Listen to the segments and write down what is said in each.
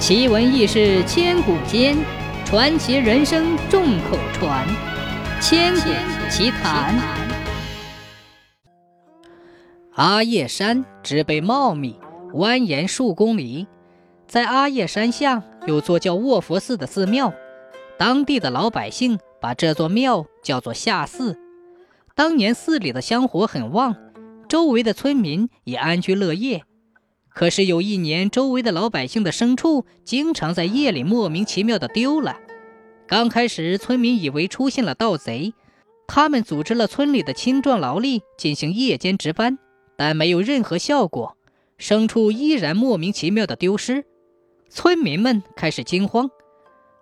奇闻异事千古间，传奇人生众口传。千古奇谈。阿叶山植被茂密，蜿蜒数公里。在阿叶山下有座叫卧佛寺的寺庙，当地的老百姓把这座庙叫做下寺。当年寺里的香火很旺，周围的村民也安居乐业。可是有一年，周围的老百姓的牲畜经常在夜里莫名其妙的丢了。刚开始，村民以为出现了盗贼，他们组织了村里的青壮劳力进行夜间值班，但没有任何效果，牲畜依然莫名其妙的丢失。村民们开始惊慌。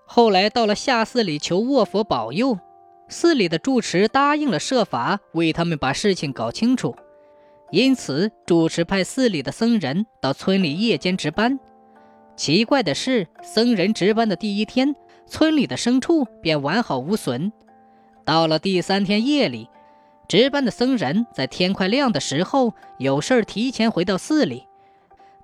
后来到了下寺里求卧佛保佑，寺里的住持答应了设法为他们把事情搞清楚。因此，主持派寺里的僧人到村里夜间值班。奇怪的是，僧人值班的第一天，村里的牲畜便完好无损。到了第三天夜里，值班的僧人在天快亮的时候有事儿提前回到寺里。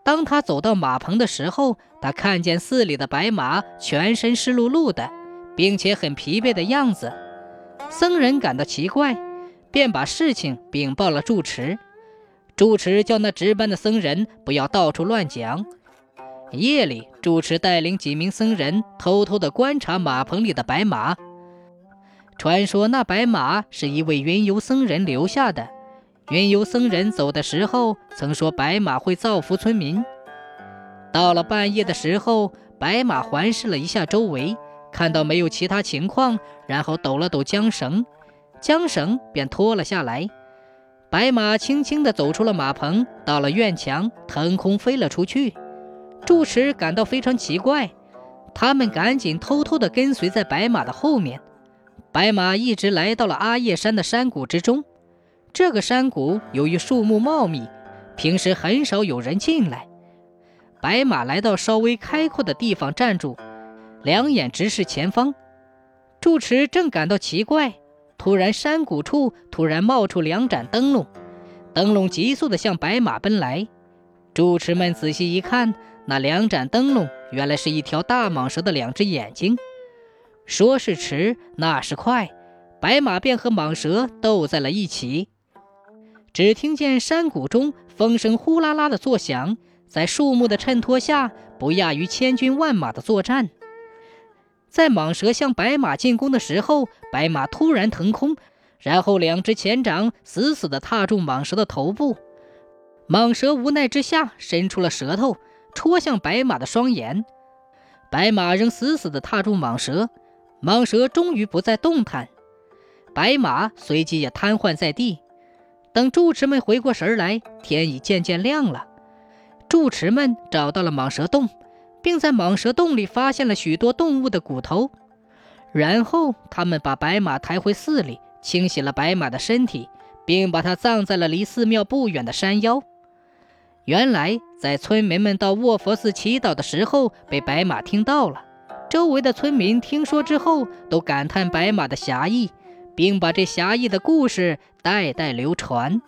当他走到马棚的时候，他看见寺里的白马全身湿漉漉的，并且很疲惫的样子。僧人感到奇怪，便把事情禀报了住持。住持叫那值班的僧人不要到处乱讲。夜里，住持带领几名僧人偷偷地观察马棚里的白马。传说那白马是一位云游僧人留下的。云游僧人走的时候曾说白马会造福村民。到了半夜的时候，白马环视了一下周围，看到没有其他情况，然后抖了抖缰绳，缰绳便脱了下来。白马轻轻地走出了马棚，到了院墙，腾空飞了出去。住持感到非常奇怪，他们赶紧偷偷地跟随在白马的后面。白马一直来到了阿叶山的山谷之中。这个山谷由于树木茂密，平时很少有人进来。白马来到稍微开阔的地方站住，两眼直视前方。住持正感到奇怪。突然，山谷处突然冒出两盏灯笼，灯笼急速地向白马奔来。住持们仔细一看，那两盏灯笼原来是一条大蟒蛇的两只眼睛。说是迟，那是快，白马便和蟒蛇斗在了一起。只听见山谷中风声呼啦啦的作响，在树木的衬托下，不亚于千军万马的作战。在蟒蛇向白马进攻的时候，白马突然腾空，然后两只前掌死死地踏住蟒蛇的头部。蟒蛇无奈之下伸出了舌头，戳向白马的双眼。白马仍死死地踏住蟒蛇，蟒蛇终于不再动弹，白马随即也瘫痪在地。等住持们回过神来，天已渐渐亮了。住持们找到了蟒蛇洞。并在蟒蛇洞里发现了许多动物的骨头，然后他们把白马抬回寺里，清洗了白马的身体，并把它葬在了离寺庙不远的山腰。原来，在村民们到卧佛寺祈祷的时候，被白马听到了。周围的村民听说之后，都感叹白马的侠义，并把这侠义的故事代代流传。